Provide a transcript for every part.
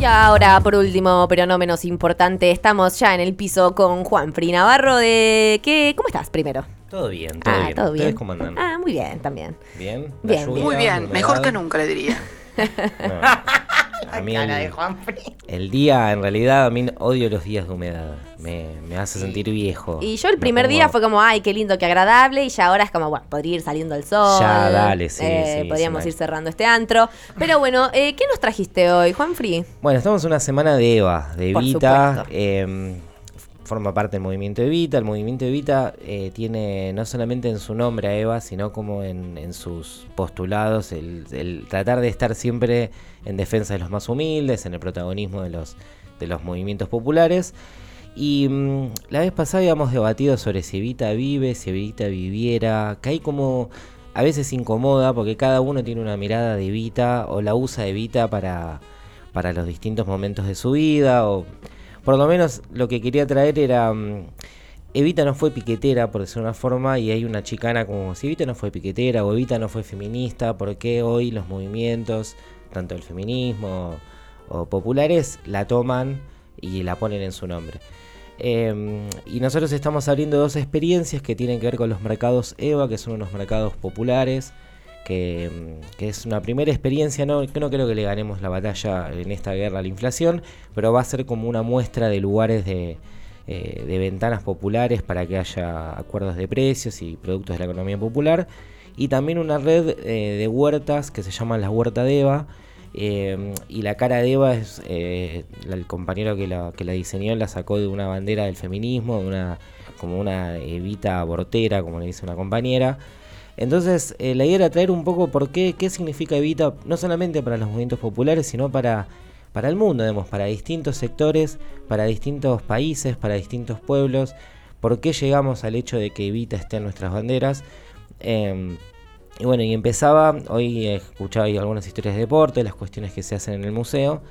Y ahora, por último, pero no menos importante, estamos ya en el piso con Juan Fri Navarro de... ¿Qué? ¿Cómo estás primero? Todo bien, todo ah, bien. todo bien. ¿Ustedes cómo andan? Ah, muy bien también. ¿Bien? ¿La Bien, lluvia, Muy bien, mejor que nunca le diría. No. A mí el, el día, en realidad, a mí odio los días de humedad. Me, me hace sentir viejo. Y yo el Me primer pongo- día fue como, ay, qué lindo, qué agradable. Y ya ahora es como, bueno, podría ir saliendo el sol. Ya, dale, sí, eh, sí, Podríamos sí, ir cerrando este antro. Pero bueno, eh, ¿qué nos trajiste hoy, Juan? Bueno, estamos en una semana de Eva, de Evita. Forma parte del movimiento Evita. El movimiento Evita eh, tiene no solamente en su nombre a Eva, sino como en, sus postulados, el, el tratar de estar siempre en defensa de los más humildes, en el protagonismo de los, de los movimientos populares. Y mm, la vez pasada habíamos debatido sobre si Evita vive, si Evita viviera, que hay como a veces incomoda porque cada uno tiene una mirada de Evita o la usa Evita para, para los distintos momentos de su vida o por lo menos lo que quería traer era mm, Evita no fue piquetera por decir una forma y hay una chicana como si Evita no fue piquetera o Evita no fue feminista, ¿por qué hoy los movimientos, tanto el feminismo o populares, la toman y la ponen en su nombre? Eh, y nosotros estamos abriendo dos experiencias que tienen que ver con los mercados EVA, que son unos mercados populares, que, es una primera experiencia, no, no creo que le ganemos la batalla en esta guerra a la inflación, pero va a ser como una muestra de lugares de, eh, de ventanas populares para que haya acuerdos de precios y productos de la economía popular, y también una red eh, de huertas que se llama las Huerta de EVA, eh, y la cara de Eva es la- el compañero que la, que la diseñó la sacó de una bandera del feminismo, de una, como una evita abortera, como le dice una compañera. Entonces, eh, la idea era traer un poco por qué, qué significa Evita, no solamente para los movimientos populares, sino para, para el mundo, para distintos sectores, para distintos países, para distintos pueblos, por qué llegamos al hecho de que Evita esté en nuestras banderas. Em, y bueno, y empezaba, hoy escuchaba algunas historias de deporte, las cuestiones que se hacen en el museo.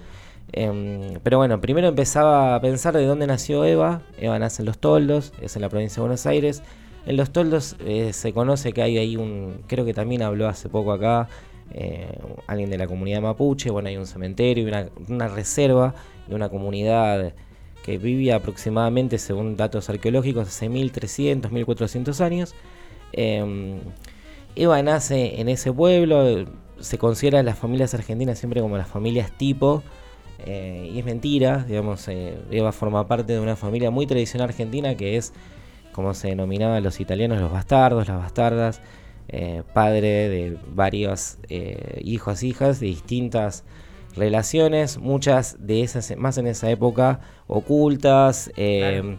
Em, pero bueno, primero empezaba a pensar de dónde nació Eva. Eva nace en Los Toldos, es en la provincia de Buenos Aires. En Los Toldos eh, se conoce que hay ahí un, creo que también habló hace poco acá, eh, alguien de la comunidad mapuche. Bueno, hay un cementerio y una, reserva y una comunidad que vivía aproximadamente, según datos arqueológicos, hace 1300, 1400 años. Em, Eva nace en ese pueblo, se considera las familias argentinas siempre como las familias tipo, eh, y es mentira, digamos, eh, Eva forma parte de una familia muy tradicional argentina que es, como se denominaban los italianos, los bastardos, las bastardas, eh, padre de varios eh, hijos, hijas de distintas relaciones, muchas de esas, más en esa época, ocultas, eh,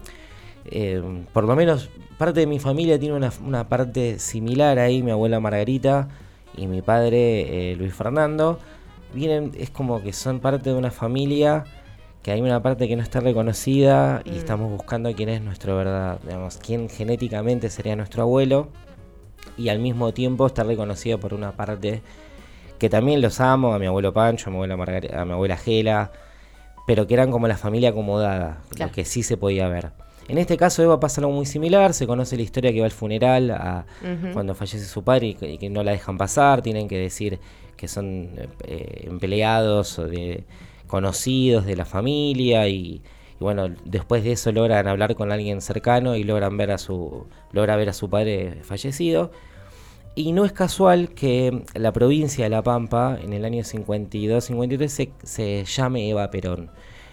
eh, por lo menos parte de mi familia tiene una, una parte similar ahí, mi abuela Margarita y mi padre eh, Luis Fernando. Vienen, es como que son parte de una familia que hay una parte que no está reconocida y Mm. estamos buscando quién es nuestro verdad, digamos, quién genéticamente sería nuestro abuelo y al mismo tiempo está reconocida por una parte que también los amo, a mi abuelo Pancho, a mi abuela, Margari- a mi abuela Gela, pero que eran como la familia acomodada, Claro. lo que sí se podía ver. En este caso Eva pasa algo muy similar, se conoce la historia que va al funeral a- cuando fallece su padre y que, y que no la dejan pasar, tienen que decir que son eh, empleados o de conocidos de la familia y, bueno, después de eso logran hablar con alguien cercano y logran ver a su logra ver a su padre fallecido. Y no es casual que la provincia de La Pampa en el año 52-53 se, se llame Eva Perón.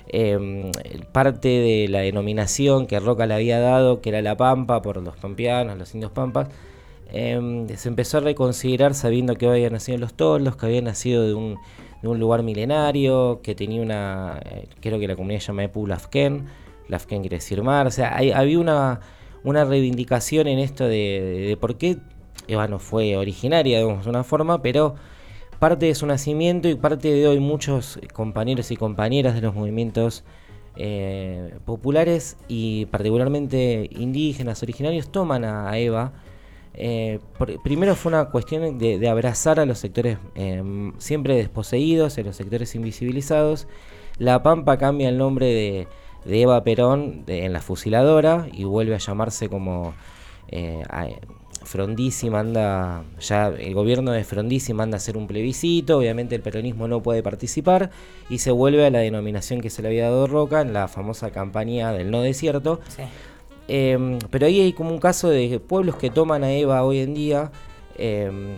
Eh, parte de la denominación que Roca le había dado, que era La Pampa por los pampeanos, los indios pampas, eh, se empezó a reconsiderar sabiendo que había nacido los toldos, que había nacido de un, de un lugar milenario, que tenía una, eh, creo que la comunidad se llama Epu Lafken, Lafken quiere decir mar, o sea, hay- había una, una reivindicación en esto de, por qué Eva no fue originaria, digamos, de una forma, pero parte de su nacimiento y parte de hoy muchos compañeros y compañeras de los movimientos eh, populares y particularmente indígenas, originarios, toman a Eva. Eh, primero fue una cuestión de, abrazar a los sectores eh, siempre desposeídos, a los sectores invisibilizados. La Pampa cambia el nombre de, Eva Perón en la fusiladora y vuelve a llamarse como eh, Frondizi manda, ya el gobierno de Frondizi manda a hacer un plebiscito, obviamente el peronismo no puede participar y se vuelve a la denominación que se le había dado Roca en la famosa campaña del no desierto. Em, pero ahí hay como un caso de pueblos que toman a Eva hoy en día. Em,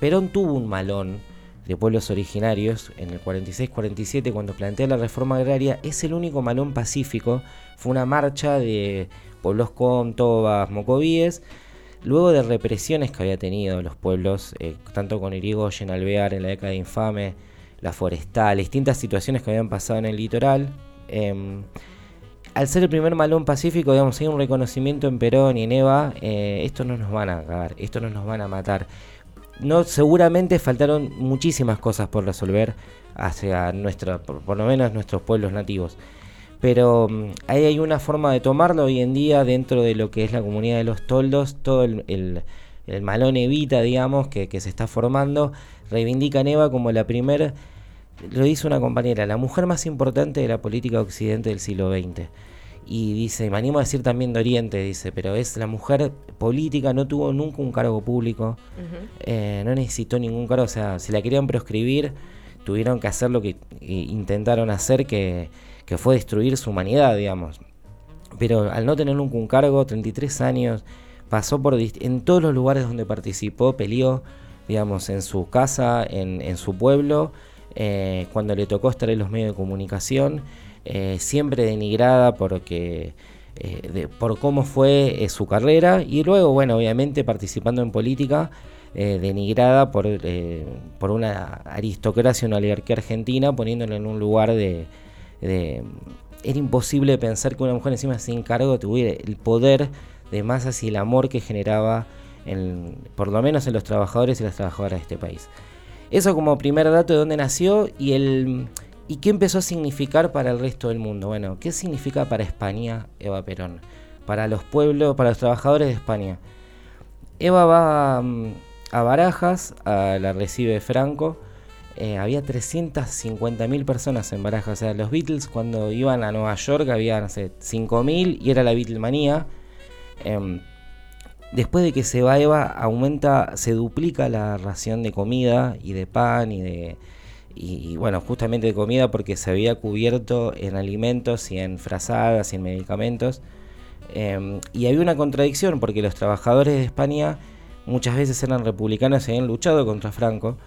Perón tuvo un malón de pueblos originarios en el 46-47 cuando plantea la reforma agraria. Es el único malón pacífico. Fue una marcha de pueblos con tobas, mocovíes luego de represiones que había tenido los pueblos, eh, tanto con Irigoyen, Alvear en la década de infame, la forestal, distintas situaciones que habían pasado en el litoral. Al ser el primer malón pacífico, digamos, hay un reconocimiento en Perón y en Eva, eh, esto no nos van a cagar, esto no nos van a matar. No, seguramente faltaron muchísimas cosas por resolver hacia nuestra, por lo menos nuestros pueblos nativos pero mm, ahí hay una forma de tomarlo hoy en día dentro de lo que es la comunidad de los toldos, todo el, malón evita, digamos, que, se está formando, reivindica a Eva como la primer, lo dice una compañera, la mujer más importante de la política occidente del siglo XX. Y dice, me animo a decir también de Oriente, dice, pero es la mujer política, no tuvo nunca un cargo público, eh, no necesitó ningún cargo, o sea, si la querían proscribir, tuvieron que hacer lo que intentaron hacer, que que fue destruir su humanidad, digamos. Pero al no tener nunca un cargo, 33 años, pasó por en todos los lugares donde participó, peleó, digamos, en su casa, en, su pueblo, eh, cuando le tocó estar en los medios de comunicación, eh, siempre denigrada porque, eh, por cómo fue su carrera y luego, bueno, obviamente participando en política. denigrada por, una aristocracia, una oligarquía argentina, poniéndolo en un lugar de, era imposible pensar que una mujer encima sin cargo tuviera el poder de masas y el amor que generaba, en, por lo menos en los trabajadores y las trabajadoras de este país. Eso como primer dato de dónde nació y el y qué empezó a significar para el resto del mundo. Bueno, ¿qué significa para España Eva Perón? Para los pueblos, para los trabajadores de España. Eva va mm, a Barajas, a, la recibe Franco eh, había 350.000 personas en Barajas. O sea, los Beatles cuando iban a Nueva York había, no sé, 5.000 y era la Beatlemanía. Em, después de que se va Eva, aumenta, se duplica la ración de comida y de pan y de. Y, bueno, justamente de comida porque se había cubierto en alimentos y en frazadas y en medicamentos. Em, y había una contradicción porque los trabajadores de España muchas veces eran republicanos y habían luchado contra Franco.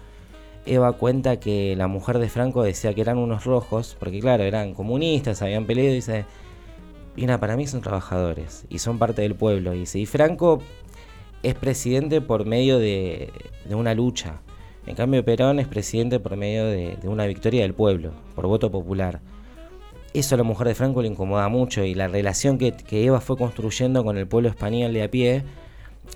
Eva cuenta que la mujer de Franco decía que eran unos rojos, porque claro, eran comunistas, habían peleado y dice, mira, para mí son trabajadores y son parte del pueblo. Dice, y Franco es presidente por medio de, una lucha. En cambio, Perón es presidente por medio de, una victoria del pueblo, por voto popular. Eso a la mujer de Franco le incomoda mucho y la relación que, Eva fue construyendo con el pueblo español de a pie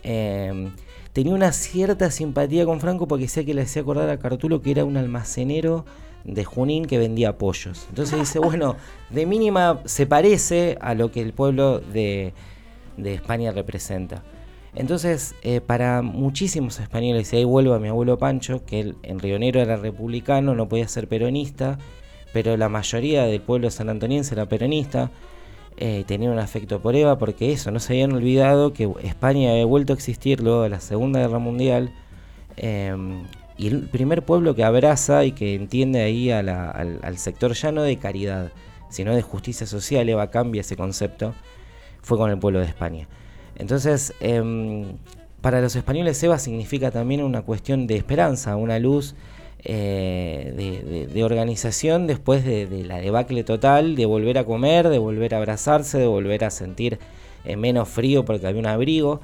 eh, tenía una cierta simpatía con Franco porque decía que le hacía acordar a Cartulo que era un almacenero de Junín que vendía pollos. Entonces dice, bueno, de mínima se parece a lo que el pueblo de, España representa. Entonces, eh, para muchísimos españoles, y ahí vuelvo a mi abuelo Pancho, que él en Rionero era republicano, no podía ser peronista, pero la mayoría del pueblo sanantoniense era peronista, eh, tenían un afecto por Eva, porque eso, no se habían olvidado que España había vuelto a existir luego de la Segunda Guerra Mundial. Em, y el primer pueblo que abraza y que entiende ahí al, sector ya no de caridad, sino de justicia social, Eva cambia ese concepto, fue con el pueblo de España. Entonces, em, para los españoles Eva significa también una cuestión de esperanza, una luz eh, de, organización después de, la debacle total, de volver a comer, de volver a abrazarse, de volver a sentir eh, menos frío porque había un abrigo.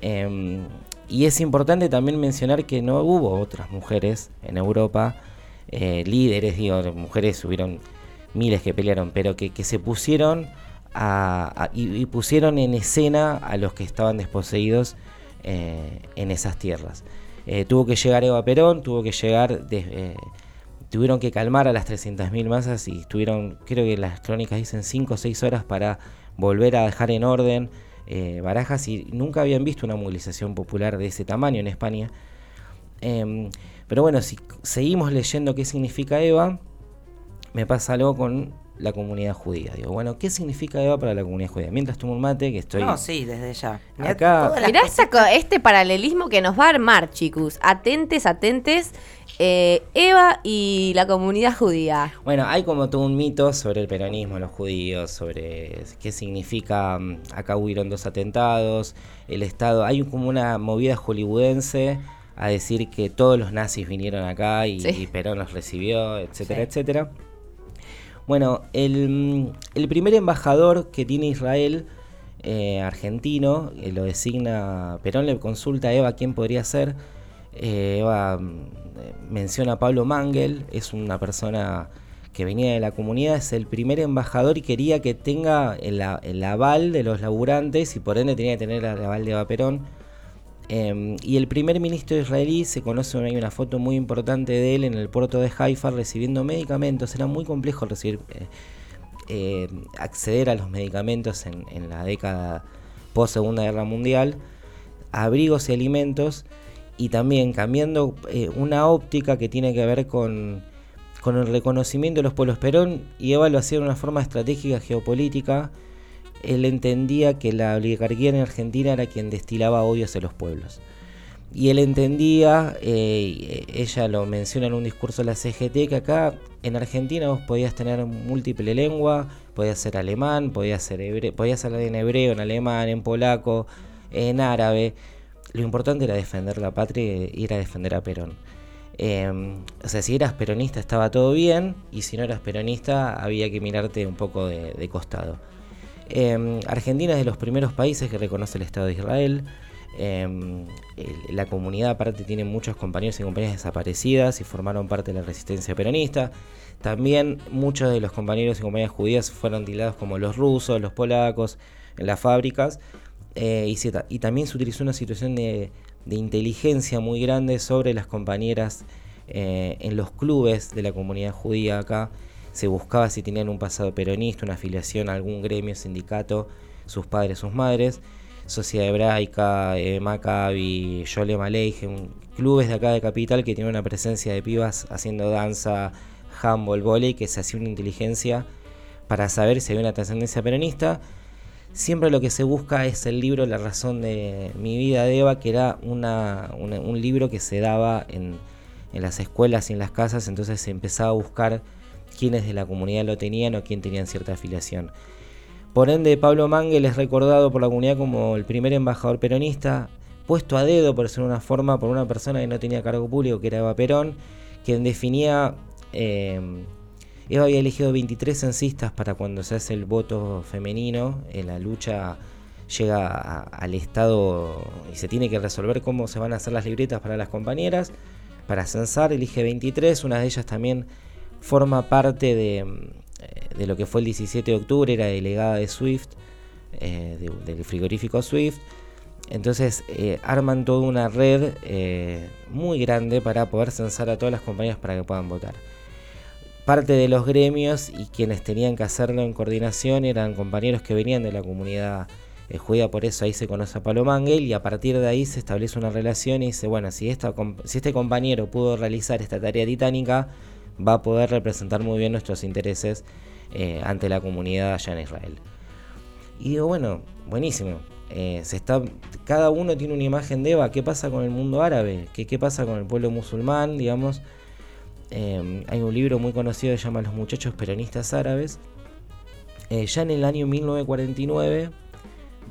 Em, y es importante también mencionar que no hubo otras mujeres en Europa, eh, líderes, digo, mujeres hubieron miles que pelearon, pero que, se pusieron y, pusieron en escena a los que estaban desposeídos en esas tierras. Eh, tuvo que llegar Eva Perón, tuvo que llegar, eh, tuvieron que calmar a las 300.000 masas y tuvieron, creo que las crónicas dicen 5 o 6 horas para volver a dejar en orden eh, barajas y nunca habían visto una movilización popular de ese tamaño en España. Em, pero bueno, si seguimos leyendo qué significa Eva, me pasa algo con la comunidad judía. Digo, bueno, ¿qué significa Eva para la comunidad judía? Mientras tomo un mate, que estoy... No, sí, desde ya. Acá... Mirá este paralelismo que nos va a armar, chicos. Atentes, atentes. Eh, Eva y la comunidad judía. Bueno, hay como todo un mito sobre el peronismo, los judíos, sobre qué significa, mm, acá hubieron dos atentados, el Estado, hay como una movida hollywoodense a decir que todos los nazis vinieron acá y, Perón los recibió, etcétera, etcétera. Bueno, mm, el, primer embajador que tiene Israel, eh, argentino, eh, lo designa, Perón le consulta a Eva quién podría ser. Eh, Eva mm, menciona a Pablo Mangel, es una persona que venía de la comunidad, es el primer embajador y quería que tenga el, el aval de los laburantes y por ende tenía que tener el aval de Eva Perón Em, y el primer ministro israelí se conoce, una foto muy importante de él en el puerto de Haifa recibiendo medicamentos. Era muy complejo recibir, eh, eh, acceder a los medicamentos en, la década post Segunda Guerra Mundial, abrigos y alimentos, y también cambiando eh, una óptica que tiene que ver con, con el reconocimiento de los pueblos. Perón y Eva lo de una forma estratégica geopolítica él entendía que la oligarquía en Argentina era quien destilaba odio hacia los pueblos. Y él entendía, eh, ella lo menciona en un discurso de la CGT, que acá en Argentina vos podías tener múltiple lengua, podías ser alemán, podías, ser hebreo, podías hablar en hebreo, en alemán, en polaco, en árabe. Lo importante era defender la patria y ir a defender a Perón. Em, o sea, si eras peronista estaba todo bien, y si no eras peronista había que mirarte un poco de costado. Em, Argentina es de los primeros países que reconoce el Estado de Israel. Em, la comunidad aparte tiene muchos compañeros y compañeras desaparecidas y formaron parte de la resistencia peronista. También muchos de los compañeros y compañeras judías fueron tildados como los rusos, los polacos, en las fábricas. Eh, y, también se utilizó una situación de, inteligencia muy grande sobre las compañeras eh, en los clubes de la comunidad judía acá se buscaba si tenían un pasado peronista, una afiliación a algún gremio, sindicato, sus padres, sus madres. Sociedad Hebraica, eh, Maccabi, Yole Aleichem, clubes de acá de Capital que tienen una presencia de pibas haciendo danza, handball, volei, que se hacía una inteligencia para saber si había una trascendencia peronista. Siempre lo que se busca es el libro La razón de mi vida de Eva, que era un libro que se daba en, en las escuelas y en las casas, entonces se empezaba a buscar quiénes de la comunidad lo tenían o quién tenían cierta afiliación. Por ende, Pablo Mangel es recordado por la comunidad como el primer embajador peronista, puesto a dedo por ser una forma por una persona que no tenía cargo público, que era Eva Perón, quien definía... Eh, Eva había elegido 23 censistas para cuando se hace el voto femenino, en la lucha llega al Estado y se tiene que resolver cómo se van a hacer las libretas para las compañeras. Para censar elige 23, una de ellas también forma parte de, mm, de, lo que fue el 17 de octubre, era delegada de Swift, eh, del frigorífico Swift. Entonces eh, arman toda una red eh, muy grande para poder censar a todas las compañías para que puedan votar. Parte de los gremios y quienes tenían que hacerlo en coordinación eran compañeros que venían de la comunidad judía, por eso ahí se conoce a Palo Mangel y a partir de ahí se establece una relación y dice, bueno, si, esta, si este compañero pudo realizar esta tarea titánica, va a poder representar muy bien nuestros intereses eh, ante la comunidad allá en Israel. Y digo, bueno, buenísimo. Eh, cada uno tiene una imagen de Eva. ¿Qué pasa con el mundo árabe? ¿Qué, pasa con el pueblo musulmán? Digamos, eh, hay un libro muy conocido que se llama Los muchachos peronistas árabes. ya en el año 1949,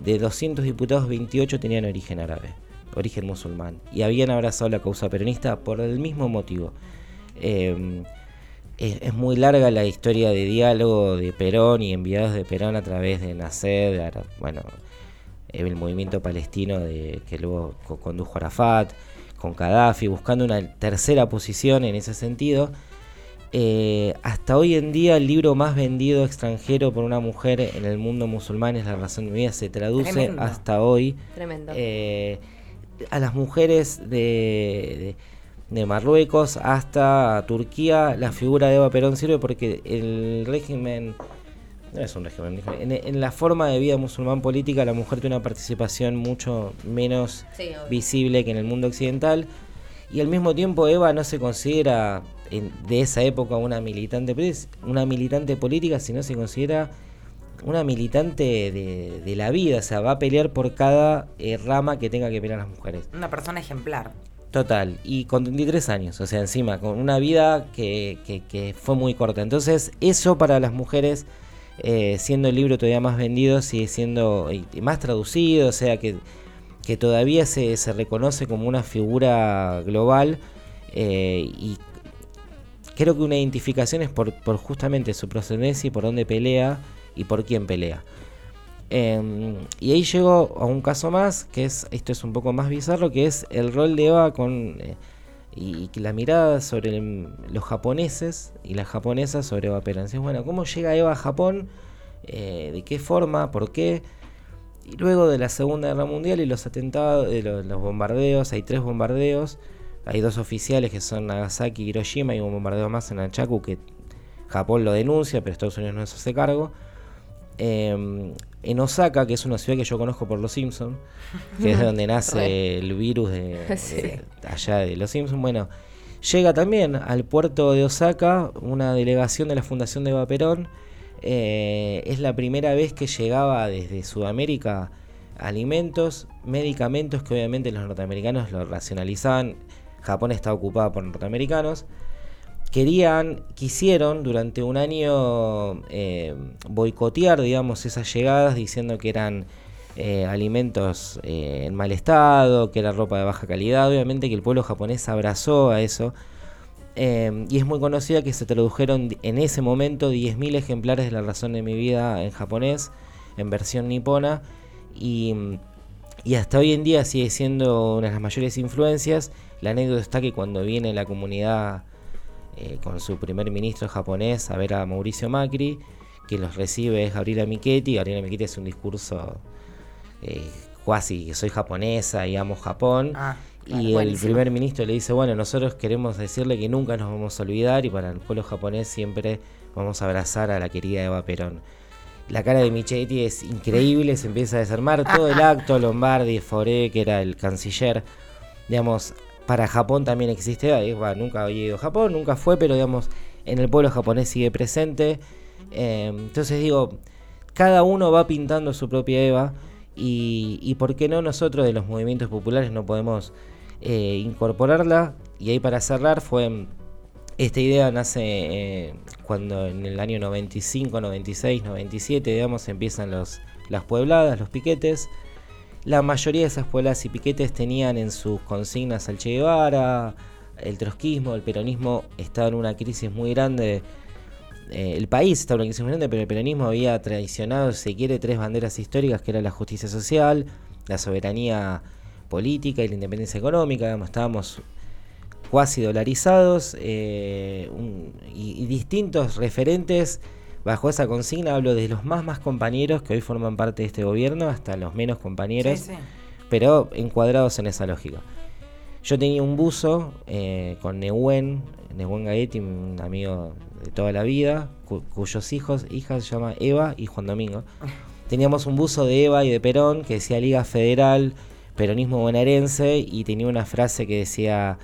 de 200 diputados, 28 tenían origen árabe, origen musulmán, y habían abrazado la causa peronista por el mismo motivo. Em, es, muy larga la historia de diálogo de Perón y enviados de Perón a través de Nasser, bueno, el movimiento palestino de, que luego condujo Arafat, con Gaddafi, buscando una tercera posición en ese sentido. Eh, hasta hoy en día el libro más vendido extranjero por una mujer en el mundo musulmán es La razón de mi vida, se traduce hasta hoy. Eh, a las mujeres de de Marruecos hasta Turquía, la figura de Eva Perón sirve porque el régimen, no es un régimen, en, la forma de vida musulmán política la mujer tiene una participación mucho menos visible que en el mundo occidental y al mismo tiempo Eva no se considera de esa época una militante, una militante política, sino se considera una militante de, la vida, o sea, va a pelear por cada eh, rama que tenga que pelear las mujeres. Una persona ejemplar. Total, y con 33 años, o sea, encima, con una vida que, que, fue muy corta. Entonces, eso para las mujeres, eh, siendo el libro todavía más vendido, sigue siendo más traducido, o sea, que, que todavía se, se, reconoce como una figura global eh, y creo que una identificación es por, por justamente su procedencia y por dónde pelea y por quién pelea. Em, y ahí llego a un caso más, que es, esto es un poco más bizarro, que es el rol de Eva con eh, y, la mirada sobre los japoneses y las japonesas sobre Eva Perón. bueno, ¿cómo llega Eva a Japón? Eh, ¿De qué forma? ¿Por qué? Y luego de la Segunda Guerra Mundial y los atentados, de los, bombardeos, hay tres bombardeos, hay dos oficiales que son Nagasaki y Hiroshima y un bombardeo más en Achaku que Japón lo denuncia, pero Estados Unidos no se hace cargo. Em, en Osaka, que es una ciudad que yo conozco por Los Simpsons, que es donde nace el virus de, allá de Los Simpsons, bueno, llega también al puerto de Osaka una delegación de la Fundación de Vaperón. Eh, es la primera vez que llegaba desde Sudamérica alimentos, medicamentos que obviamente los norteamericanos lo racionalizaban. Japón está ocupada por norteamericanos querían, quisieron durante un año eh, boicotear, digamos, esas llegadas diciendo que eran eh, alimentos eh, en mal estado, que era ropa de baja calidad. Obviamente que el pueblo japonés abrazó a eso. y es muy conocida que se tradujeron en ese momento 10.000 ejemplares de La razón de mi vida en japonés, en versión nipona. Y, y hasta hoy en día sigue siendo una de las mayores influencias. La anécdota está que cuando viene la comunidad eh, con su primer ministro japonés a ver a Mauricio Macri, que los recibe es Gabriela Michetti. Gabriela Michetti es un discurso eh, cuasi que soy japonesa y amo Japón. Ah, y el primer ministro le dice, bueno, nosotros queremos decirle que nunca nos vamos a olvidar y para el pueblo japonés siempre vamos a abrazar a la querida Eva Perón. La cara de Michetti es increíble, se empieza a desarmar todo el acto, Lombardi, Foré, que era el canciller, digamos, para Japón también existe, nunca había ido a Japón, nunca fue, pero digamos, en el pueblo japonés sigue presente. Em, entonces digo, cada uno va pintando su propia Eva y, y por qué no nosotros de los movimientos populares no podemos eh, incorporarla. Y ahí para cerrar fue, esta idea nace eh, cuando en el año 95, 96, 97, digamos, empiezan los, las puebladas, los piquetes. La mayoría de esas pueblas y piquetes tenían en sus consignas al Che Guevara, el trotskismo, el peronismo estaba en una crisis muy grande. Eh, el país estaba en una crisis muy grande, pero el peronismo había traicionado, si quiere, tres banderas históricas, que era la justicia social, la soberanía política y la independencia económica. estábamos cuasi dolarizados eh, y distintos referentes bajo esa consigna hablo de los más más compañeros que hoy forman parte de este gobierno hasta los menos compañeros, pero encuadrados en esa lógica. Yo tenía un buzo eh, con Nehuen, Nehuen Gaetti, un amigo de toda la vida, cuyos hijos, hijas se llama Eva y Juan Domingo. Teníamos un buzo de Eva y de Perón que decía Liga Federal, Peronismo Bonaerense, y tenía una frase que decía,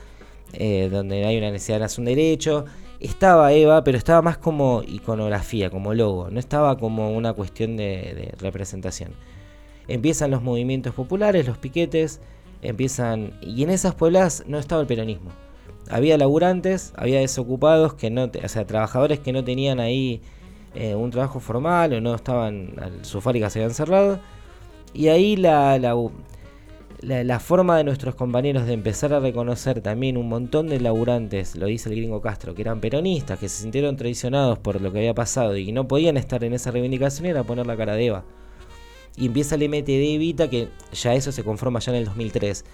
eh, donde hay una necesidad de un derecho, estaba Eva, pero estaba más como iconografía, como logo, no estaba como una cuestión de, representación. Empiezan los movimientos populares, los piquetes, empiezan. Y en esas pueblas no estaba el peronismo. Había laburantes, había desocupados, que no, o sea, trabajadores que no tenían ahí eh, un trabajo formal o no estaban, sus fábricas se habían cerrado. Y ahí la, la, la, forma de nuestros compañeros de empezar a reconocer también un montón de laburantes, lo dice el gringo Castro, que eran peronistas, que se sintieron traicionados por lo que había pasado y que no podían estar en esa reivindicación, era poner la cara de Eva. Y empieza el MTD Evita, que ya eso se conforma ya en el 2003.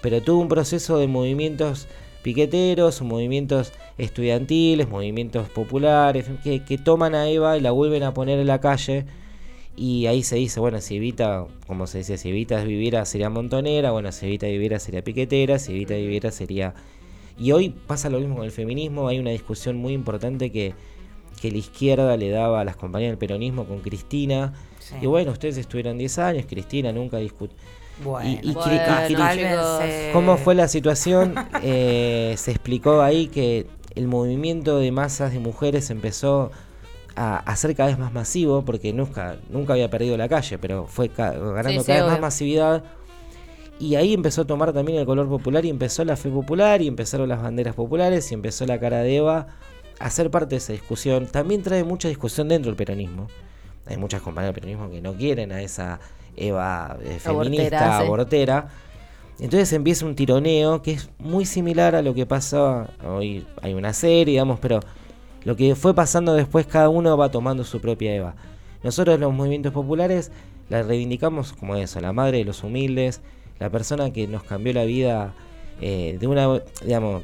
Pero tuvo un proceso de movimientos piqueteros, movimientos estudiantiles, movimientos populares, que, que toman a Eva y la vuelven a poner en la calle y ahí se dice, bueno, si Evita, como se decía, si Evita viviera sería montonera, bueno, si Evita viviera sería piquetera, si Evita viviera sería... Y hoy pasa lo mismo con el feminismo, hay una discusión muy importante que, que la izquierda le daba a las compañías del peronismo con Cristina. Y bueno, ustedes estuvieron 10 años, Cristina nunca discutió. Bueno, y, ¿Cómo fue la situación? Eh, se explicó ahí que el movimiento de masas de mujeres empezó a, a ser cada vez más masivo, porque nunca, nunca había perdido la calle, pero fue ca- ganando Sí, sí, cada vez más masividad. Y ahí empezó a tomar también el color popular y empezó la fe popular y empezaron las banderas populares y empezó la cara de Eva a ser parte de esa discusión. También trae mucha discusión dentro del peronismo. Hay muchas compañeras del peronismo que no quieren a esa Eva eh, feminista, Abortera, sí. abortera. Entonces empieza un tironeo que es muy similar a lo que pasó hoy. Hay una serie, digamos, pero lo que fue pasando después, cada uno va tomando su propia Eva. Nosotros, los movimientos populares, la reivindicamos como eso, la madre de los humildes, la persona que nos cambió la vida eh, de una, digamos,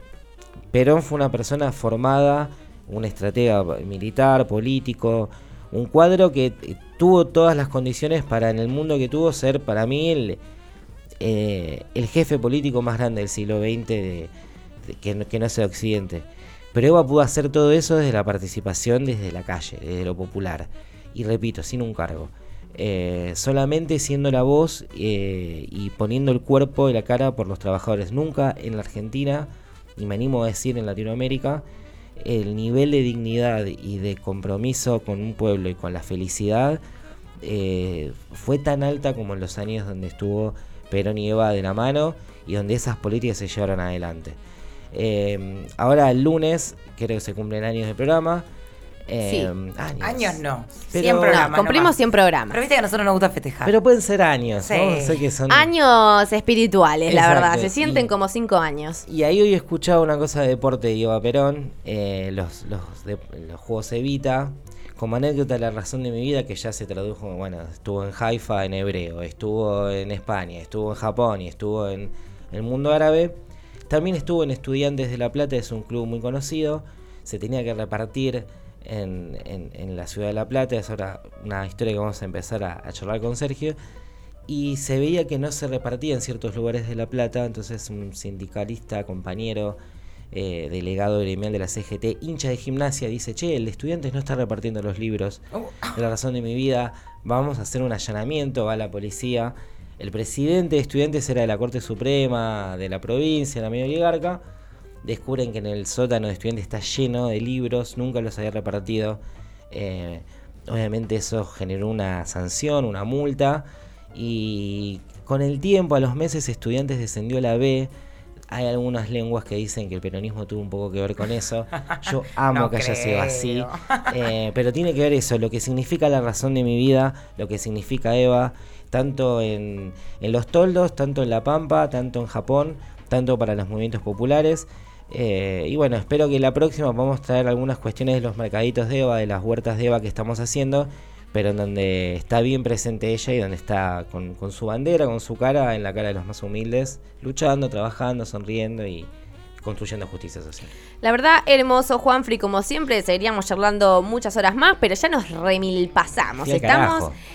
Perón fue una persona formada, un estratega militar, político, un cuadro que eh, tuvo todas las condiciones para en el mundo que tuvo ser para mí el, eh, jefe político más grande del siglo XX de- que, no- es Occidente. Pero Eva pudo hacer todo eso desde la participación, desde la calle, desde lo popular. Y repito, sin un cargo. Eh, solamente siendo la voz eh, y poniendo el cuerpo y la cara por los trabajadores. Nunca en la Argentina, y me animo a decir en Latinoamérica, el nivel de dignidad y de compromiso con un pueblo y con la felicidad eh, fue tan alta como en los años donde estuvo Perón y Eva de la mano y donde esas políticas se llevaron adelante. Eh, ahora el lunes, creo que se cumplen años del programa. Eh, años. Años no. Pero- 100 No, programas. Cumplimos nomás. 100 programas. Pero viste que a nosotros nos gusta festejar. Pero pueden ser años, Sí. ¿no? Sé que son... Años espirituales, la verdad. Se sienten y- como 5 años. Y ahí hoy escuchaba una cosa de deporte de Eva Perón, eh, los, los, de- los Juegos Evita, como anécdota la razón de mi vida que ya se tradujo, bueno, estuvo en Haifa en hebreo, estuvo en España, estuvo en Japón y estuvo en el mundo árabe. También estuvo en Estudiantes de La Plata, es un club muy conocido, se tenía que repartir en, en- en la ciudad de La Plata, es ahora una historia que vamos a empezar a, a charlar con Sergio. Y se veía que no se repartía en ciertos lugares de La Plata, entonces un sindicalista, compañero, eh, delegado gremial de la CGT, hincha de gimnasia, dice, che, el estudiante no está repartiendo los libros. De la razón de mi vida, vamos a hacer un allanamiento, va la policía, el presidente de estudiantes era de la Corte Suprema, de la provincia, la medio oligarca, descubren que en el sótano de estudiantes está lleno de libros, nunca los había repartido. Eh, obviamente eso generó una sanción, una multa. Y con el tiempo, a los meses, estudiantes descendió a la B. Hay algunas lenguas que dicen que el peronismo tuvo un poco que ver con eso. Yo amo No que haya sido así. Eh, pero tiene que ver eso, lo que significa la razón de mi vida, lo que significa Eva, tanto en, en los toldos, tanto en La Pampa, tanto en Japón, tanto para los movimientos populares. Eh, y bueno, espero que la próxima podamos traer algunas cuestiones de los mercaditos de Eva, de las huertas de Eva que estamos haciendo, pero en donde está bien presente ella y donde está con, con su bandera, con su cara, en la cara de los más humildes, luchando, trabajando, sonriendo y construyendo justicia social. La verdad, hermoso, Juanfri, como siempre, seguiríamos charlando muchas horas más, pero ya nos remilpasamos. Sí, Estamos carajo.